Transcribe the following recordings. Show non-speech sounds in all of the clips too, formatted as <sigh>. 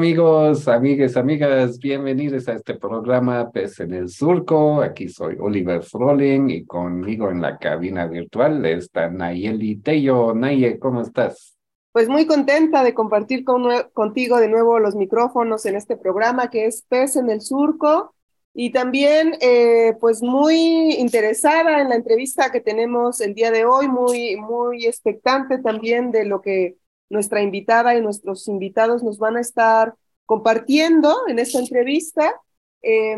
Amigos, amigas, amigas? Bienvenidos a este programa Pez en el Surco. Aquí soy Oliver Froling y conmigo en la cabina virtual está Nayeli Tello. Naye, ¿cómo estás? Pues muy contenta de compartir con, contigo de nuevo los micrófonos en este programa que es Pez en el Surco y también eh, pues muy interesada en la entrevista que tenemos el día de hoy, muy, muy expectante también de lo que nuestra invitada y nuestros invitados nos van a estar compartiendo en esta entrevista. Eh,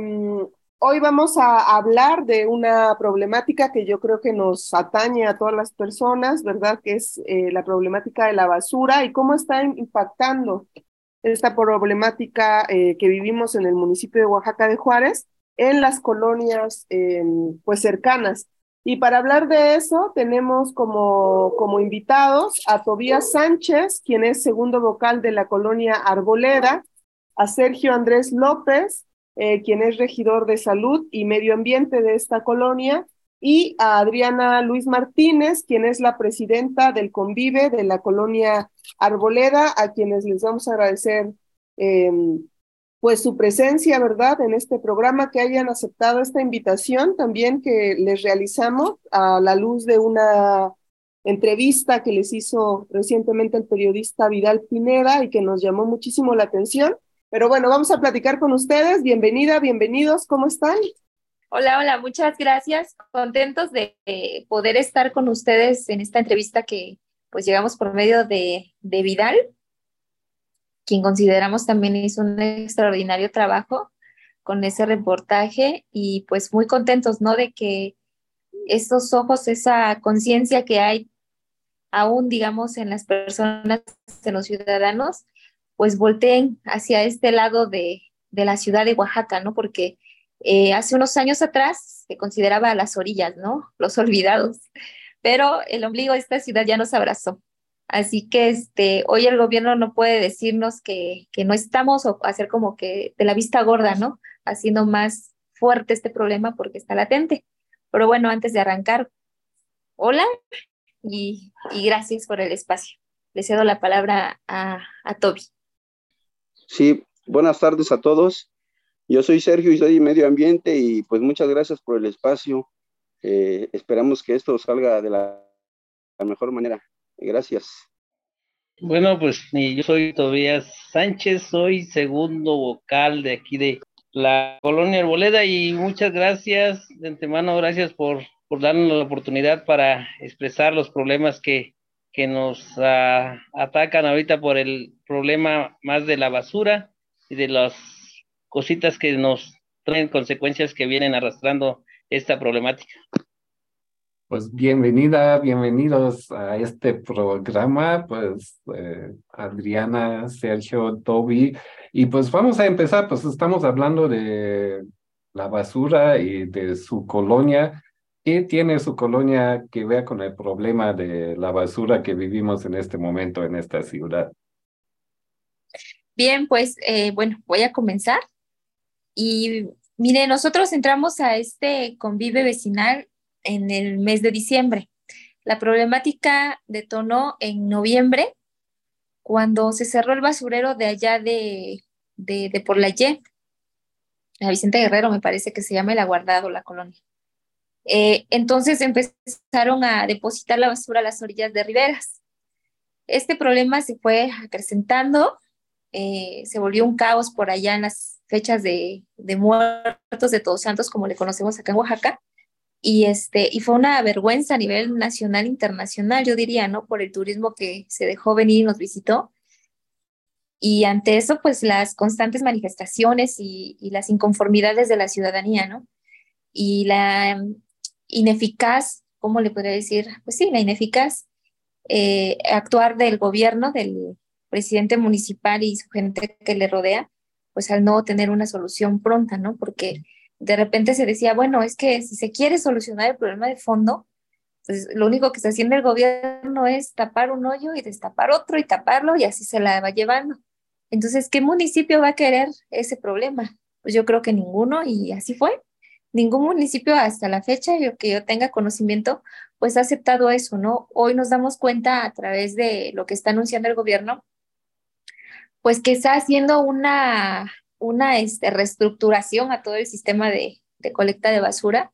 Hoy vamos a hablar de una problemática que yo creo que nos atañe a todas las personas, ¿verdad? Que es eh, la problemática de la basura y cómo está impactando esta problemática eh, que vivimos en el municipio de Oaxaca de Juárez en las colonias em, pues cercanas. Y para hablar de eso tenemos como, como invitados a Tobías Sánchez, quien es segundo vocal de la colonia Arboleda, a Sergio Andrés López, eh, quien es regidor de salud y medio ambiente de esta colonia, y a Adriana Luis Martínez, quien es la presidenta del Convive de la colonia Arboleda, a quienes les vamos a agradecer em, pues su presencia, ¿verdad?, en este programa, que hayan aceptado esta invitación también que les realizamos a la luz de una entrevista que les hizo recientemente el periodista Vidal Pineda y que nos llamó muchísimo la atención. Pero bueno, vamos a platicar con ustedes. Bienvenida, bienvenidos, ¿cómo están? Hola, hola, muchas gracias. Contentos de poder estar con ustedes en esta entrevista que pues llegamos por medio de, de Vidal, quien consideramos también hizo un extraordinario trabajo con ese reportaje y pues muy contentos, ¿no? De que estos ojos, esa conciencia que hay aún, digamos, en las personas, en los ciudadanos, pues volteen hacia este lado de, la ciudad de Oaxaca, ¿no? Porque eh, hace unos años atrás se consideraba las orillas, ¿no? Los <laughs> olvidados, pero el ombligo de esta ciudad ya nos abrazó. Así que este, hoy el gobierno no puede decirnos que, que no estamos o hacer como que de la vista gorda, ¿no? Haciendo más fuerte este problema porque está latente. Pero bueno, antes de arrancar, hola y, gracias por el espacio. Le cedo la palabra a, a Toby. Sí, buenas tardes a todos. Yo soy Sergio y soy Medio Ambiente y pues muchas gracias por el espacio. Eh, esperamos que esto salga de la, mejor manera. Gracias. Bueno, pues yo soy Tobías Sánchez, soy segundo vocal de aquí de la colonia Arboleda y muchas gracias de antemano, gracias por, por darnos la oportunidad para expresar los problemas que, que nos uh, atacan ahorita por el problema más de la basura y de las cositas que nos traen consecuencias que vienen arrastrando esta problemática. Pues bienvenida, bienvenidos a este programa, pues eh, Adriana, Sergio, Toby, y pues vamos a empezar, pues estamos hablando de la basura y de su colonia. ¿Qué tiene su colonia que ver con el problema de la basura que vivimos en este momento en esta ciudad? Bien, pues eh, bueno, voy a comenzar. Y mire, nosotros entramos a este convive vecinal en el mes de diciembre. La problemática detonó en noviembre, cuando se cerró el basurero de allá de, de, de por la Y, la Vicente Guerrero me parece que se llama el aguardado la colonia. Eh, entonces empezaron a depositar la basura a las orillas de riberas. Este problema se fue acrecentando, eh, se volvió un caos por allá en las fechas de, muertos de Todos Santos, como le conocemos acá en Oaxaca, y, este, y fue una vergüenza a nivel nacional internacional, yo diría, ¿no? Por el turismo que se dejó venir y nos visitó. Y ante eso, pues las constantes manifestaciones y, y las inconformidades de la ciudadanía, ¿no? Y la ineficaz, ¿cómo le podría decir? Pues sí, la ineficaz eh, actuar del gobierno, del presidente municipal y su gente que le rodea, pues al no tener una solución pronta, ¿no? Porque de repente se decía, bueno, es que si se quiere solucionar el problema de fondo, pues lo único que está haciendo el gobierno es tapar un hoyo y destapar otro y taparlo y así se la va llevando. Entonces, ¿qué municipio va a querer ese problema? Pues yo creo que ninguno y así fue. Ningún municipio hasta la fecha, yo, que yo tenga conocimiento, pues ha aceptado eso, ¿no? Hoy nos damos cuenta a través de lo que está anunciando el gobierno, pues que está haciendo una una este, reestructuración a todo el sistema de, colecta de basura,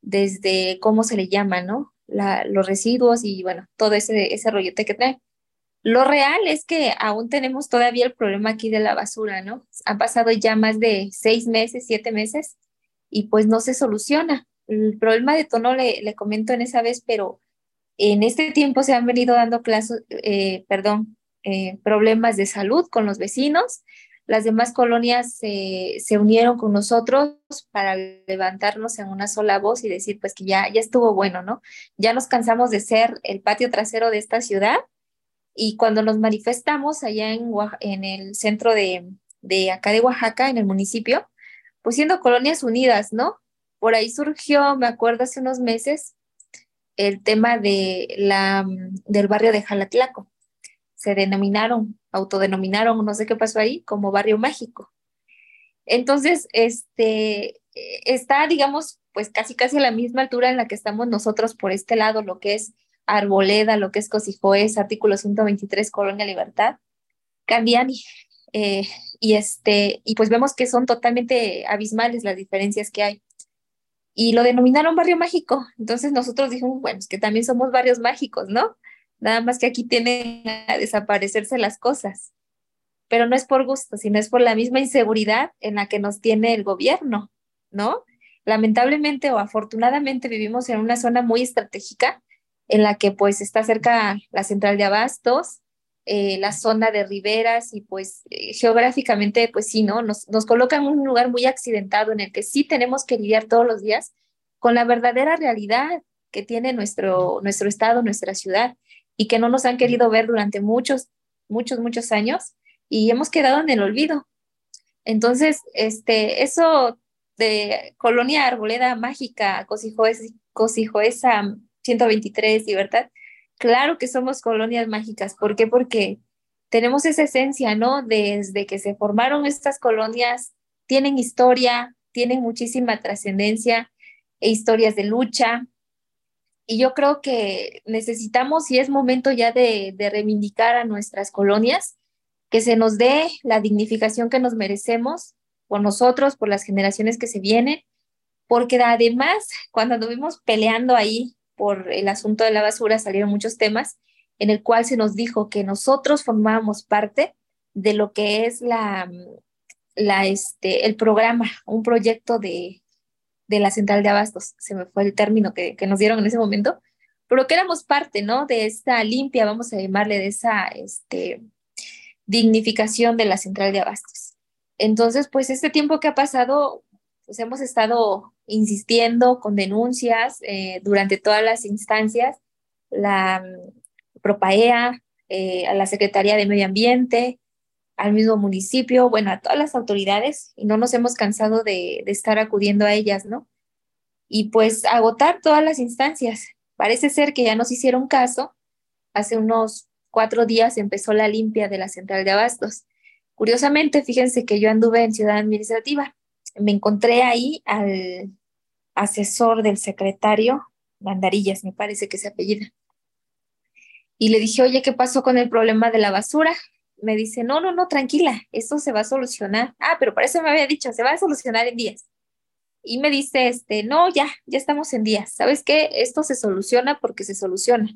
desde cómo se le llama, ¿no? los residuos y bueno, todo ese, ese rollote que trae. Lo real es que aún tenemos todavía el problema aquí de la basura, ¿no? Han pasado ya más de seis meses, siete meses y pues no se soluciona. El problema de tono le, le comento en esa vez, pero en este tiempo se han venido dando clases, eh, perdón, eh, problemas de salud con los vecinos, las demás colonias se unieron con nosotros para levantarnos en una sola voz y decir, pues que ya, ya estuvo bueno, ¿no? Ya nos cansamos de ser el patio trasero de esta ciudad y cuando nos manifestamos allá en, en el centro de, de acá de Oaxaca, en el municipio, pues siendo colonias unidas, ¿no? Por ahí surgió, me acuerdo hace unos meses, el tema de la, del barrio de Jalatlaco se denominaron, autodenominaron, no sé qué pasó ahí, como barrio mágico. Entonces, este, está, digamos, pues casi casi a la misma altura en la que estamos nosotros por este lado, lo que es Arboleda, lo que es Cosijoes, artículo 123, Colonia Libertad, Cambiani. Eh, y, este, y pues vemos que son totalmente abismales las diferencias que hay. Y lo denominaron barrio mágico. Entonces nosotros dijimos, bueno, es que también somos barrios mágicos, ¿no? Nada más que aquí tienen a desaparecerse las cosas. Pero no es por gusto, sino es por la misma inseguridad en la que nos tiene el gobierno, ¿no? Lamentablemente o afortunadamente vivimos en una zona muy estratégica en la que pues está cerca la central de abastos, eh, la zona de riberas y pues eh, geográficamente pues sí, ¿no? Nos, nos colocan en un lugar muy accidentado en el que sí tenemos que lidiar todos los días con la verdadera realidad que tiene nuestro, nuestro estado, nuestra ciudad y que no nos han querido ver durante muchos, muchos, muchos años y hemos quedado en el olvido. Entonces, este, eso de Colonia Arboleda Mágica, esa 123, Libertad, claro que somos colonias mágicas. ¿Por qué? Porque tenemos esa esencia, ¿no? Desde que se formaron estas colonias, tienen historia, tienen muchísima trascendencia e historias de lucha, y yo creo que necesitamos y es momento ya de, reivindicar a nuestras colonias, que se nos dé la dignificación que nos merecemos por nosotros, por las generaciones que se vienen, porque además cuando anduvimos peleando ahí por el asunto de la basura salieron muchos temas en el cual se nos dijo que nosotros formábamos parte de lo que es la este, el programa, un proyecto de, de la central de abastos, se me fue el término que, nos dieron en ese momento, pero que éramos parte, ¿no? De esta limpia, vamos a llamarle, de esa este, dignificación de la central de abastos. Entonces, pues este tiempo que ha pasado, pues hemos estado insistiendo con denuncias eh, durante todas las instancias, la mm, Propaea, eh, a la Secretaría de Medio Ambiente, al mismo municipio, bueno, a todas las autoridades y no nos hemos cansado de, estar acudiendo a ellas, ¿no? Y pues agotar todas las instancias. Parece ser que ya nos hicieron caso. Hace unos cuatro días empezó la limpia de la central de abastos. Curiosamente, fíjense que yo anduve en Ciudad Administrativa. Me encontré ahí al asesor del secretario, Bandarillas, me parece que se apellida. Y le dije, oye, ¿qué pasó con el problema de la basura? Me dice, no, no, no, tranquila, esto se va a solucionar. Ah, pero para eso me había dicho, se va a solucionar en días. Y me dice, este, no, ya, ya estamos en días. ¿Sabes qué? Esto se soluciona porque se soluciona.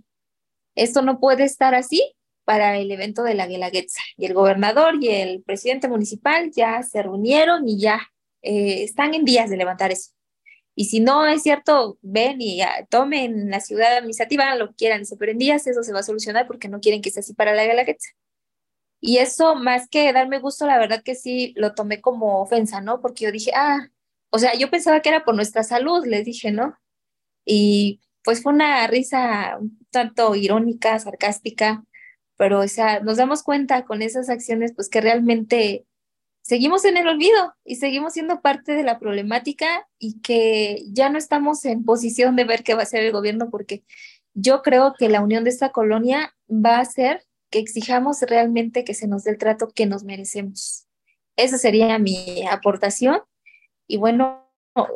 Esto no puede estar así para el evento de la Guelaguetza. Y el gobernador y el presidente municipal ya se reunieron y ya eh, están en días de levantar eso. Y si no es cierto, ven y tomen la ciudad administrativa, lo quieran, pero en eso se va a solucionar porque no quieren que sea así para la Guelaguetza. Y eso, más que darme gusto, la verdad que sí lo tomé como ofensa, ¿no? Porque yo dije, ah, o sea, yo pensaba que era por nuestra salud, les dije, ¿no? Y pues fue una risa tanto irónica, sarcástica, pero o sea, nos damos cuenta con esas acciones, pues que realmente seguimos en el olvido y seguimos siendo parte de la problemática y que ya no estamos en posición de ver qué va a hacer el gobierno porque yo creo que la unión de esta colonia va a hacer que exijamos realmente que se nos dé el trato que nos merecemos. Esa sería mi aportación. Y bueno,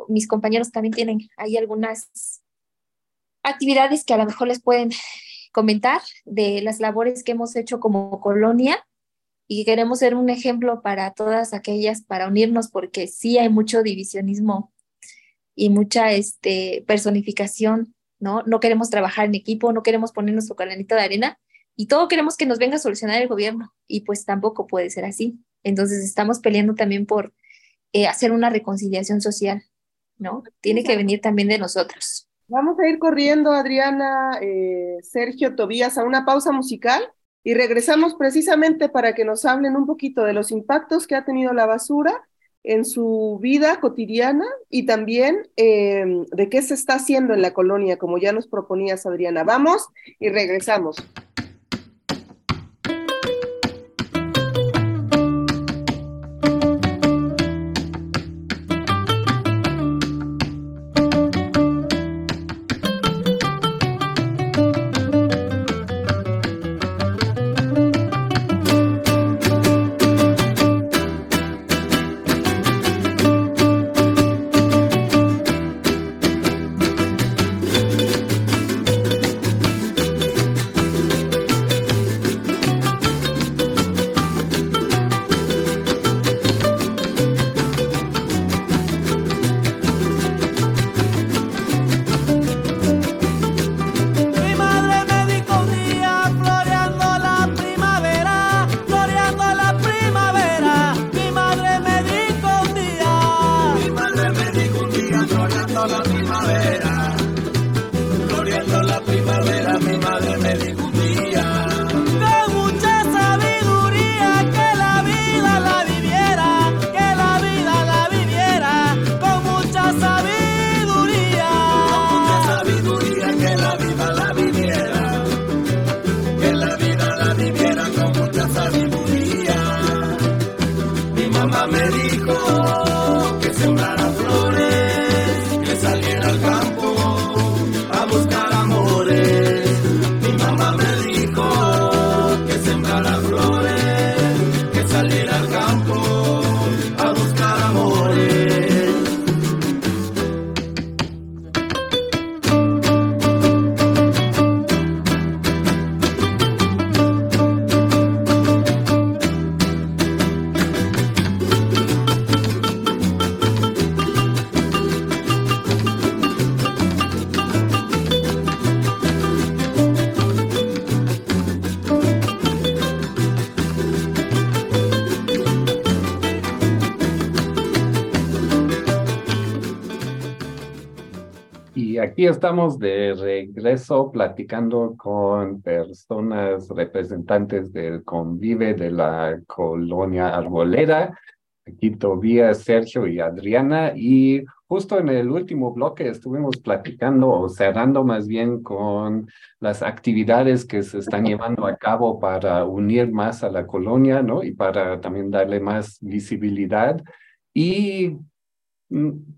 mis compañeros también tienen ahí algunas actividades que a lo mejor les pueden comentar de las labores que hemos hecho como colonia y queremos ser un ejemplo para todas aquellas, para unirnos, porque sí hay mucho divisionismo y mucha este, personificación, ¿no? No queremos trabajar en equipo, no queremos poner nuestro calanito de arena y todo queremos que nos venga a solucionar el gobierno y pues tampoco puede ser así. Entonces estamos peleando también por eh, hacer una reconciliación social, ¿no? Tiene que venir también de nosotros. Vamos a ir corriendo, Adriana, eh, Sergio, Tobías, a una pausa musical y regresamos precisamente para que nos hablen un poquito de los impactos que ha tenido la basura en su vida cotidiana y también em, de qué se está haciendo en la colonia, como ya nos proponías, Adriana. Vamos y regresamos. Aquí estamos de regreso platicando con personas representantes del convive de la colonia arbolera. Aquí Tobías, Sergio y Adriana. Y justo en el último bloque estuvimos platicando o cerrando más bien con las actividades que se están llevando a cabo para unir más a la colonia, ¿no? Y para también darle más visibilidad. Y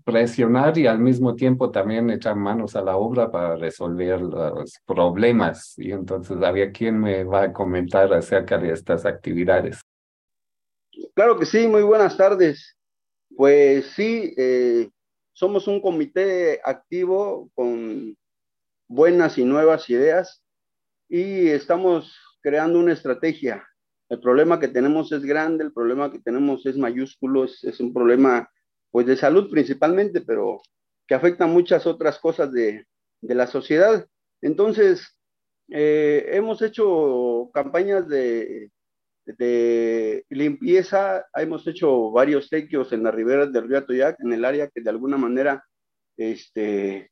presionar y al mismo tiempo también echar manos a la obra para resolver los problemas. Y entonces había quien me va a comentar acerca de estas actividades. Claro que sí, muy buenas tardes. Pues sí, eh, somos un comité activo con buenas y nuevas ideas y estamos creando una estrategia. El problema que tenemos es grande, el problema que tenemos es mayúsculo, es un problema pues de salud principalmente, pero que afecta muchas otras cosas de, la sociedad. Entonces, eh, hemos hecho campañas de, de, limpieza, hemos hecho varios tequios en las riberas del río Atoyac, en el área que de alguna manera este,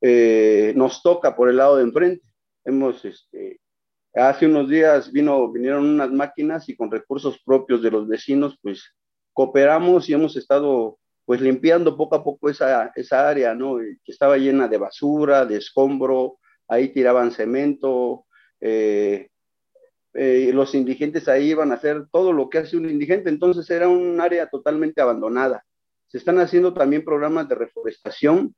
eh, nos toca por el lado de enfrente. Hemos, este, hace unos días vino, vinieron unas máquinas y con recursos propios de los vecinos, pues cooperamos y hemos estado pues limpiando poco a poco esa, esa área, ¿no? Que estaba llena de basura, de escombro, ahí tiraban cemento, eh, eh, los indigentes ahí iban a hacer todo lo que hace un indigente, entonces era un área totalmente abandonada. Se están haciendo también programas de reforestación.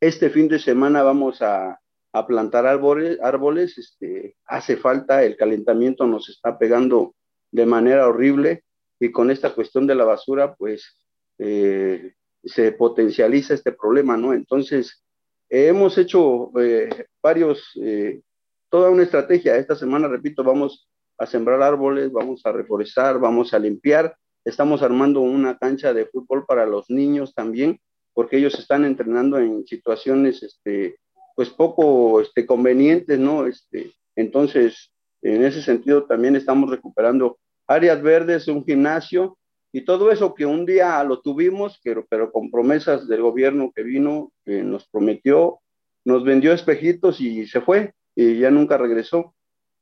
Este fin de semana vamos a, a plantar árboles, árboles, este, hace falta, el calentamiento nos está pegando de manera horrible y con esta cuestión de la basura, pues eh, se potencializa este problema, ¿no? Entonces, hemos hecho eh, varios, eh, toda una estrategia. Esta semana, repito, vamos a sembrar árboles, vamos a reforestar, vamos a limpiar. Estamos armando una cancha de fútbol para los niños también, porque ellos están entrenando en situaciones, este, pues poco este, convenientes, ¿no? Este, entonces, en ese sentido también estamos recuperando áreas verdes, un gimnasio y todo eso que un día lo tuvimos, pero, pero con promesas del gobierno que vino, que nos prometió, nos vendió espejitos y se fue y ya nunca regresó.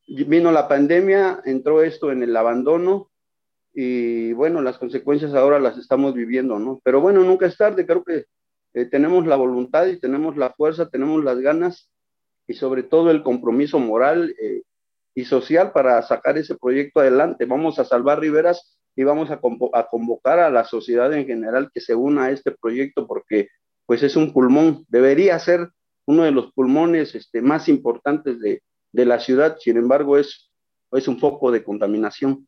Vino la pandemia, entró esto en el abandono y bueno, las consecuencias ahora las estamos viviendo, ¿no? Pero bueno, nunca es tarde, creo que eh, tenemos la voluntad y tenemos la fuerza, tenemos las ganas y sobre todo el compromiso moral eh, y social para sacar ese proyecto adelante. Vamos a salvar riberas y vamos a, convocar a la sociedad en general que se una a este proyecto porque pues es un pulmón, debería ser uno de los pulmones este, más importantes de, de la ciudad, sin embargo es, es un foco de contaminación.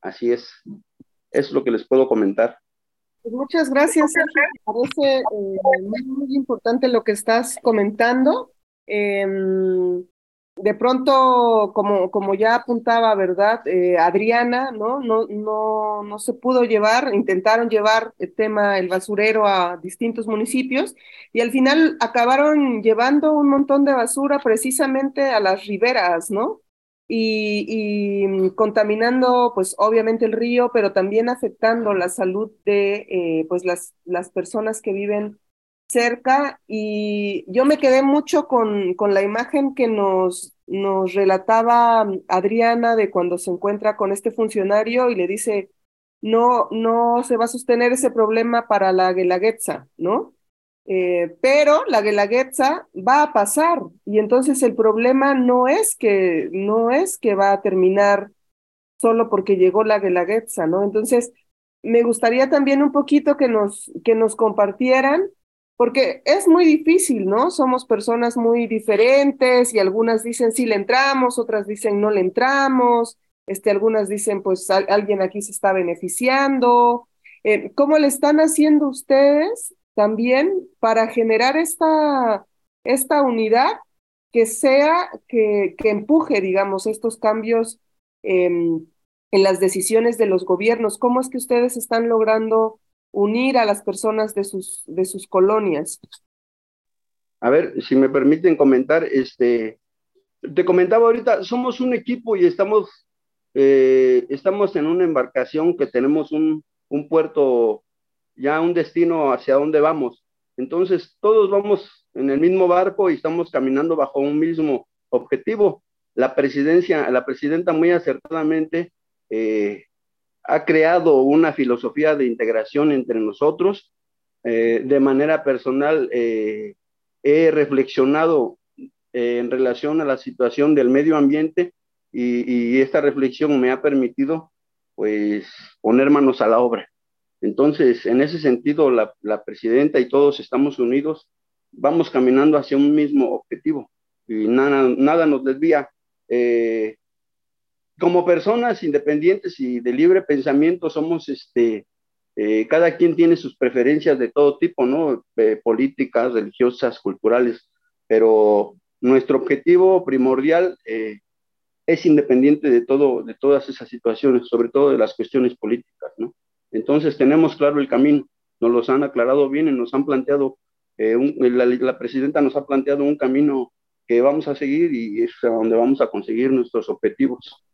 Así es, es lo que les puedo comentar. Pues muchas gracias, Sergio. Me parece eh, muy, importante lo que estás comentando. Em, de pronto, como, como ya apuntaba, ¿verdad? Eh, Adriana, ¿no? No, ¿no? no se pudo llevar, intentaron llevar el tema, el basurero a distintos municipios y al final acabaron llevando un montón de basura precisamente a las riberas, ¿no? Y, contaminando, pues obviamente el río, pero también afectando la salud de, eh, pues las, las personas que viven cerca y yo me quedé mucho con, con la imagen que nos, nos relataba Adriana de cuando se encuentra con este funcionario y le dice, no, no se va a sostener ese problema para la Guelaguetza, ¿no? Eh, pero la Guelaguetza va a pasar y entonces el problema no es que, no es que va a terminar solo porque llegó la Guelaguetza, ¿no? Entonces, me gustaría también un poquito que nos, que nos compartieran porque es muy difícil, ¿no? Somos personas muy diferentes y algunas dicen sí le entramos, otras dicen no le entramos, este, algunas dicen pues alguien aquí se está beneficiando. Eh, ¿Cómo le están haciendo ustedes también para generar esta, esta unidad que sea, que, que empuje, digamos, estos cambios en las decisiones de los gobiernos? ¿Cómo es que ustedes están logrando unir a las personas de sus, de sus colonias. A ver, si me permiten comentar, este, te comentaba ahorita, somos un equipo y estamos, eh, estamos en una embarcación que tenemos un, un puerto, ya un destino hacia donde vamos. Entonces, todos vamos en el mismo barco y estamos caminando bajo un mismo objetivo. La presidencia, la presidenta muy acertadamente eh, ha creado una filosofía de integración entre nosotros. Eh, de manera personal, eh, he reflexionado eh, en relación a la situación del medio ambiente y, esta reflexión me ha permitido pues poner manos a la obra. Entonces, en ese sentido, la, la presidenta y todos estamos unidos, vamos caminando hacia un mismo objetivo y nada, nada nos desvía. Eh, como personas independientes y de libre pensamiento somos, este, eh, cada quien tiene sus preferencias de todo tipo, ¿no? Eh, políticas, religiosas, culturales, pero nuestro objetivo primordial eh, es independiente de todo, de todas esas situaciones, sobre todo de las cuestiones políticas, ¿no? Entonces tenemos claro el camino, nos los han aclarado bien y nos han planteado, la, la presidenta nos ha planteado un camino que vamos a seguir y es a donde vamos a conseguir nuestros objetivos.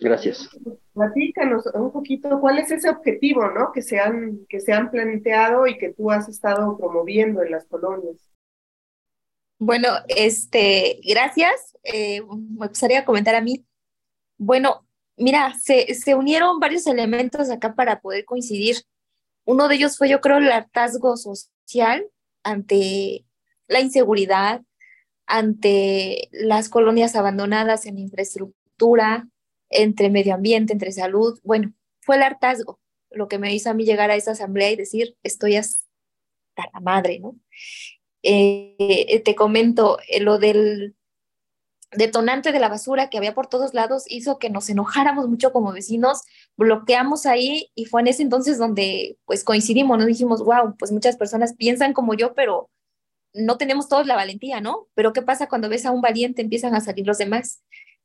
Gracias. Platícanos un poquito cuál es ese objetivo, ¿no? Que se han, que se han planteado y que tú has estado promoviendo en las colonias. Bueno, este, gracias. Eh, me gustaría comentar a mí. Bueno, mira, se, se unieron varios elementos acá para poder coincidir. Uno de ellos fue, yo creo, el hartazgo social ante la inseguridad, ante las colonias abandonadas en infraestructura, entre medio ambiente, entre salud. Bueno, fue el hartazgo lo que me hizo a mí llegar a esa asamblea y decir, estoy hasta la madre, ¿no? Eh, te comento, eh, lo del detonante de la basura que había por todos lados hizo que nos enojáramos mucho como vecinos, bloqueamos ahí y fue en ese entonces donde pues coincidimos, nos dijimos, wow, pues muchas personas piensan como yo, pero no tenemos todos la valentía, ¿no? Pero ¿qué pasa cuando ves a un valiente empiezan a salir los demás?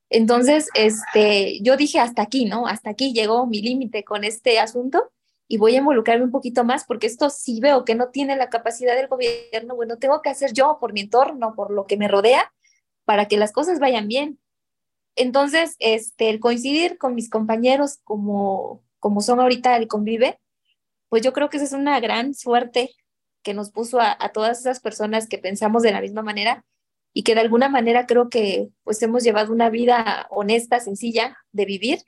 Entonces, este, yo dije hasta aquí, ¿no? Hasta aquí llegó mi límite con este asunto y voy a involucrarme un poquito más porque esto sí veo que no tiene la capacidad del gobierno, bueno, tengo que hacer yo por mi entorno, por lo que me rodea, para que las cosas vayan bien. Entonces, este, el coincidir con mis compañeros como, como son ahorita el convive, pues yo creo que esa es una gran suerte que nos puso a, a todas esas personas que pensamos de la misma manera y que de alguna manera creo que pues hemos llevado una vida honesta, sencilla de vivir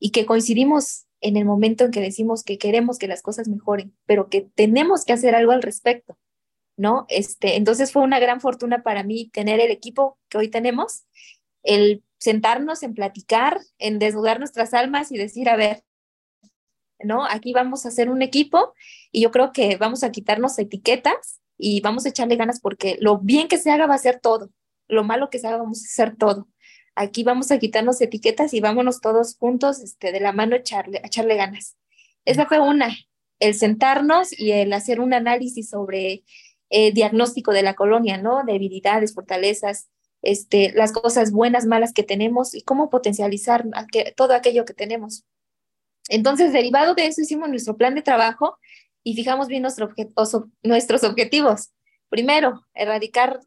y que coincidimos en el momento en que decimos que queremos que las cosas mejoren, pero que tenemos que hacer algo al respecto, ¿no? Este, entonces fue una gran fortuna para mí tener el equipo que hoy tenemos, el sentarnos en platicar, en desnudar nuestras almas y decir, a ver, ¿no? Aquí vamos a hacer un equipo y yo creo que vamos a quitarnos etiquetas y vamos a echarle ganas porque lo bien que se haga va a ser todo, lo malo que se haga vamos a hacer todo. Aquí vamos a quitarnos etiquetas y vámonos todos juntos este, de la mano a echarle, echarle ganas. Esa fue una, el sentarnos y el hacer un análisis sobre eh, diagnóstico de la colonia, ¿no? Debilidades, fortalezas, este, las cosas buenas, malas que tenemos y cómo potencializar todo aquello que tenemos. Entonces, derivado de eso, hicimos nuestro plan de trabajo y fijamos bien nuestro nuestros objetivos. Primero, erradicar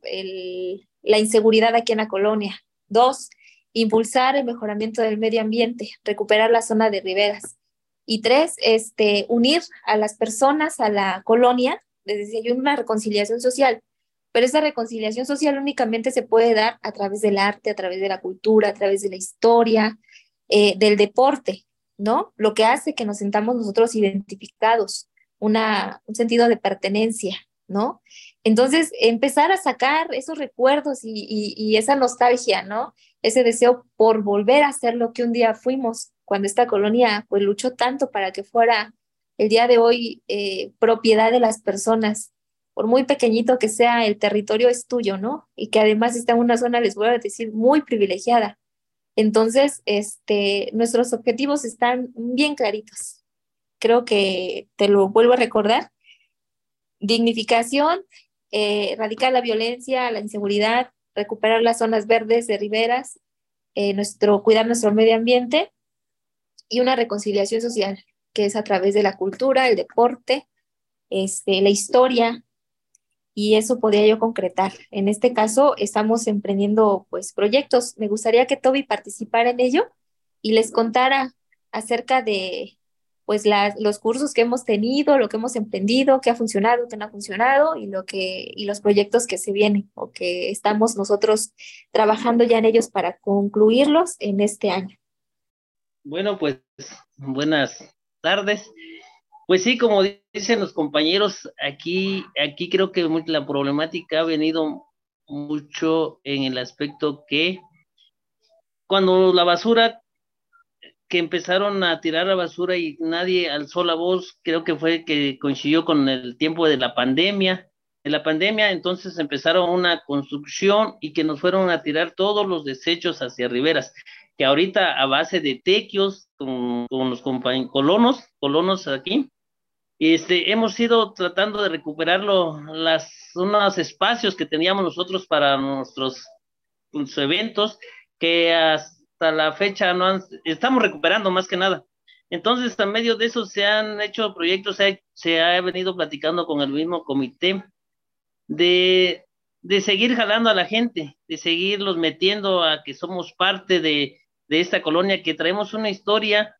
la inseguridad aquí en la colonia. Dos, impulsar el mejoramiento del medio ambiente, recuperar la zona de riberas. Y tres, este, unir a las personas a la colonia, desde hay una reconciliación social. Pero esa reconciliación social únicamente se puede dar a través del arte, a través de la cultura, a través de la historia, eh, del deporte, ¿no? Lo que hace que nos sentamos nosotros identificados una, un sentido de pertenencia, ¿no? Entonces, empezar a sacar esos recuerdos y, esa nostalgia, ¿no? Ese deseo por volver a ser lo que un día fuimos, cuando esta colonia pues luchó tanto para que fuera el día de hoy eh, propiedad de las personas, por muy pequeñito que sea, el territorio es tuyo, ¿no? Y que además está en una zona, les voy a decir, muy privilegiada. Entonces, este, nuestros objetivos están bien claritos creo que te lo vuelvo a recordar. Dignificación, eh, erradicar la violencia, la inseguridad, recuperar las zonas verdes de riberas, eh, nuestro, cuidar nuestro medio ambiente y una reconciliación social, que es a través de la cultura, el deporte, este, la historia, y eso podría yo concretar. En este caso, estamos emprendiendo pues proyectos. Me gustaría que Toby participara en ello y les contara acerca de, pues los cursos que hemos tenido, lo que hemos emprendido, qué ha funcionado, qué no ha funcionado y, lo que, y los proyectos que se vienen o que estamos nosotros trabajando ya en ellos para concluirlos en este año. Bueno, pues buenas tardes. Pues sí, como dicen los compañeros, aquí, aquí creo que la problemática ha venido mucho en el aspecto que cuando la basura que empezaron a tirar la basura y nadie alzó la voz, creo que fue que coincidió con el tiempo de la pandemia. En la pandemia entonces empezaron una construcción y que nos fueron a tirar todos los desechos hacia riberas, que ahorita a base de tequios con, con los colonos, colonos aquí, este, hemos ido tratando de recuperarlo, las, unos espacios que teníamos nosotros para nuestros pues, eventos, que hasta la fecha no estamos recuperando más que nada. Entonces, a medio de eso se han hecho proyectos, se ha, venido platicando con el mismo comité de, de, seguir jalando a la gente, de seguirlos metiendo a que somos parte de, de esta colonia, que traemos una historia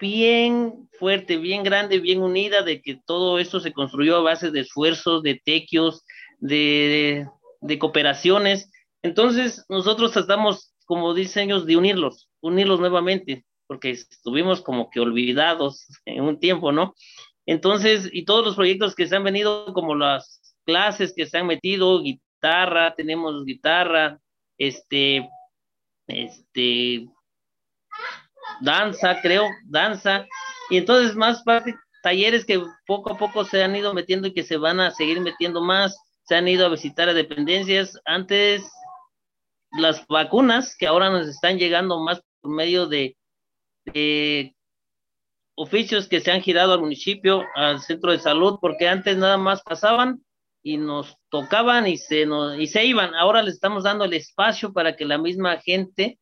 bien fuerte, bien grande, bien unida, de que todo esto se construyó a base de esfuerzos, de tequios, de, de cooperaciones. Entonces, nosotros estamos como diseños de unirlos, unirlos nuevamente, porque estuvimos como que olvidados <laughs> en un tiempo, ¿no? Entonces, y todos los proyectos que se han venido, como las clases que se han metido, guitarra, tenemos guitarra, este, este, danza, creo, danza, y entonces más talleres que poco a poco se han ido metiendo y que se van a seguir metiendo más, se han ido a visitar a dependencias. Antes las vacunas que ahora nos están llegando más por medio de, oficios que se han girado al municipio, al centro de salud, porque antes nada más pasaban y nos tocaban y se, y se iban. Ahora les estamos dando el espacio para que la misma gente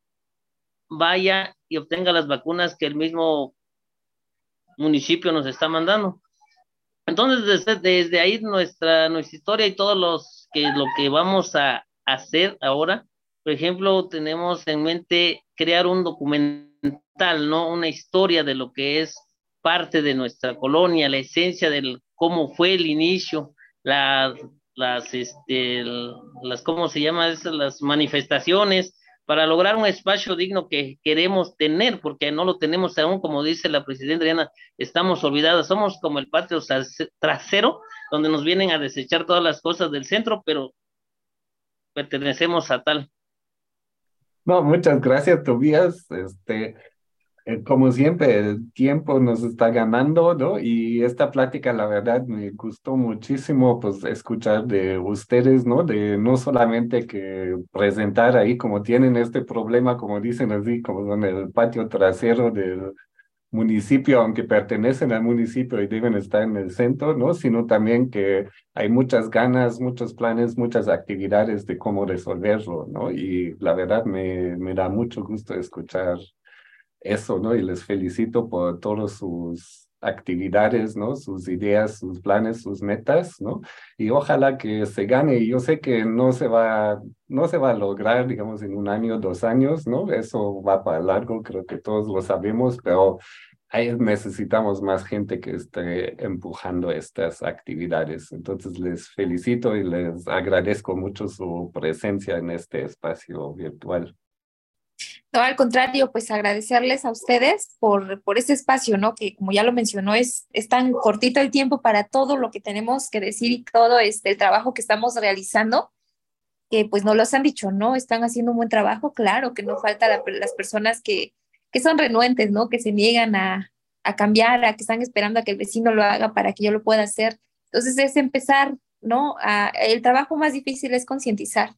vaya y obtenga las vacunas que el mismo municipio nos está mandando. Entonces, desde, desde ahí nuestra, nuestra historia y todos los que lo que vamos a hacer ahora por ejemplo, tenemos en mente crear un documental, ¿no? Una historia de lo que es parte de nuestra colonia, la esencia del cómo fue el inicio, las, las, este, las, ¿cómo se llama? Esas, las manifestaciones para lograr un espacio digno que queremos tener, porque no lo tenemos aún, como dice la presidenta Diana, estamos olvidados, somos como el patio trasero, donde nos vienen a desechar todas las cosas del centro, pero pertenecemos a tal. No, muchas gracias, Tobías. Este, eh, como siempre, el tiempo nos está ganando, ¿no? Y esta plática, la verdad, me gustó muchísimo, pues, escuchar de ustedes, ¿no? De no solamente que presentar ahí como tienen este problema, como dicen así, como en el patio trasero del municipio, aunque pertenecen al municipio y deben estar en el centro, ¿no? Sino también que hay muchas ganas, muchos planes, muchas actividades de cómo resolverlo, ¿no? Y la verdad me, me da mucho gusto escuchar eso, ¿no? Y les felicito por todos sus actividades, ¿no? Sus ideas, sus planes, sus metas, ¿no? Y ojalá que se gane. Yo sé que no se va, no se va a lograr, digamos, en un año, dos años, ¿no? Eso va para largo, creo que todos lo sabemos, pero ahí necesitamos más gente que esté empujando estas actividades. Entonces les felicito y les agradezco mucho su presencia en este espacio virtual. No, al contrario, pues agradecerles a ustedes por, por este espacio, ¿no? Que como ya lo mencionó, es, es tan cortito el tiempo para todo lo que tenemos que decir y todo este, el trabajo que estamos realizando, que pues no los han dicho, ¿no? Están haciendo un buen trabajo, claro, que no falta las personas que, que son renuentes, ¿no? Que se niegan a, a cambiar, a que están esperando a que el vecino lo haga para que yo lo pueda hacer. Entonces es empezar, ¿no? A, el trabajo más difícil es concientizar.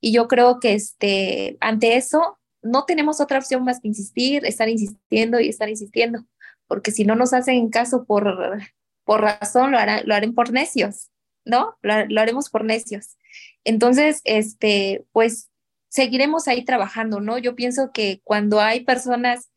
Y yo creo que este, ante eso no tenemos otra opción más que insistir, estar insistiendo y estar insistiendo, porque si no nos hacen caso por, por razón, lo, harán, lo harán por necios, ¿no? Lo, haremos por necios. Entonces, este, pues seguiremos ahí trabajando, ¿no? Yo pienso que cuando hay personas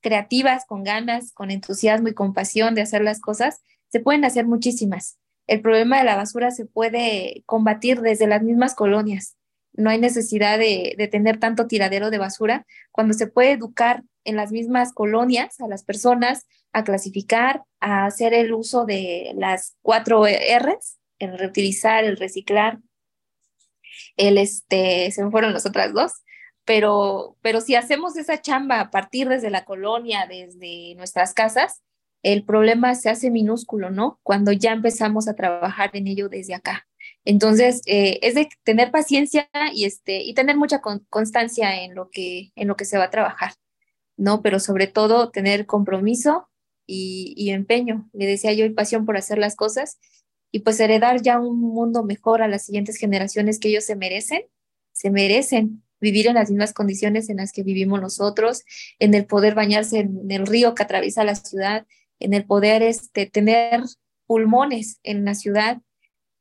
creativas, con ganas, con entusiasmo y con pasión de hacer las cosas, se pueden hacer muchísimas. El problema de la basura se puede combatir desde las mismas colonias no hay necesidad de, tener tanto tiradero de basura, cuando se puede educar en las mismas colonias a las personas a clasificar, a hacer el uso de las cuatro R's, el reutilizar, el reciclar, el este, se me fueron las otras dos, pero, pero si hacemos esa chamba a partir desde la colonia, desde nuestras casas, el problema se hace minúsculo, ¿no? Cuando ya empezamos a trabajar en ello desde acá. Entonces, eh, es de tener paciencia y, este, y tener mucha constancia en lo, que, en lo que se va a trabajar, ¿no? Pero sobre todo tener compromiso y, empeño, le decía yo, y pasión por hacer las cosas y pues heredar ya un mundo mejor a las siguientes generaciones que ellos se merecen, se merecen vivir en las mismas condiciones en las que vivimos nosotros, en el poder bañarse en el río que atraviesa la ciudad, en el poder este, tener pulmones en la ciudad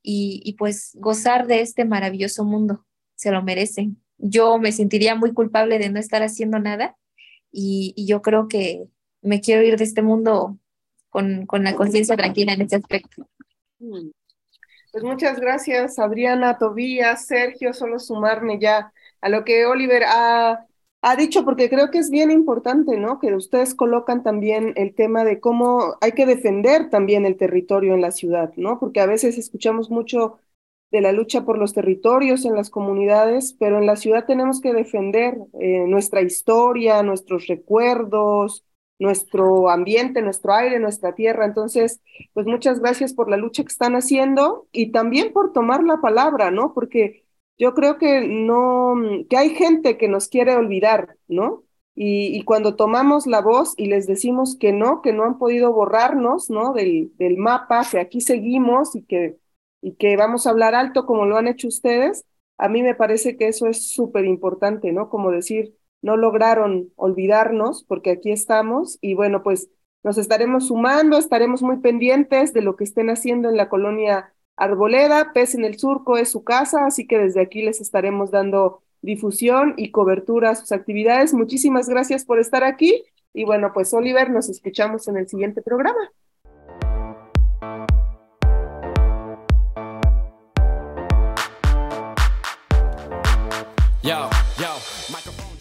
y, pues gozar de este maravilloso mundo. Se lo merecen. Yo me sentiría muy culpable de no estar haciendo nada y, yo creo que me quiero ir de este mundo con, con la conciencia tranquila en ese aspecto. Mm. Pues muchas gracias, Adriana, Tobías, Sergio, solo sumarme ya a lo que Oliver ha ha dicho, porque creo que es bien importante, ¿no? Que ustedes colocan también el tema de cómo hay que defender también el territorio en la ciudad, ¿no? Porque a veces escuchamos mucho de la lucha por los territorios en las comunidades, pero en la ciudad tenemos que defender eh, nuestra historia, nuestros recuerdos, nuestro ambiente, nuestro aire, nuestra tierra. Entonces, pues muchas gracias por la lucha que están haciendo y también por tomar la palabra, ¿no? Porque yo creo que no, que hay gente que nos quiere olvidar, ¿no? Y, cuando tomamos la voz y les decimos que no, que no han podido borrarnos, ¿no? Del, del mapa, que aquí seguimos y que, y que vamos a hablar alto como lo han hecho ustedes, a mí me parece que eso es súper importante, ¿no? Como decir, no lograron olvidarnos porque aquí estamos y bueno, pues nos estaremos sumando, estaremos muy pendientes de lo que estén haciendo en la colonia Arboleda, Pez en el Surco es su casa, así que desde aquí les estaremos dando difusión y cobertura a sus actividades. Muchísimas gracias por estar aquí y bueno, pues Oliver, nos escuchamos en el siguiente programa.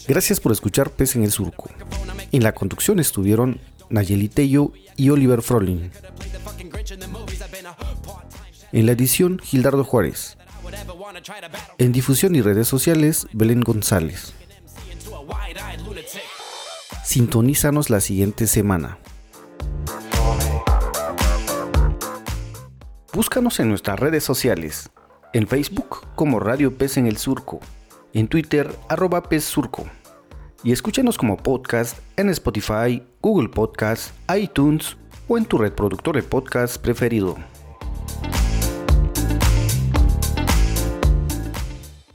Gracias por escuchar Pez en el Surco. En la conducción estuvieron Nayeli Tello y Oliver Frolin. En la edición, Gildardo Juárez. En difusión y redes sociales, Belén González. Sintonízanos la siguiente semana. Búscanos en nuestras redes sociales. En Facebook como Radio Pez en el Surco. En Twitter arroba Pez Surco. Y escúchanos como podcast en Spotify, Google Podcast, iTunes o en tu reproductor de podcast preferido.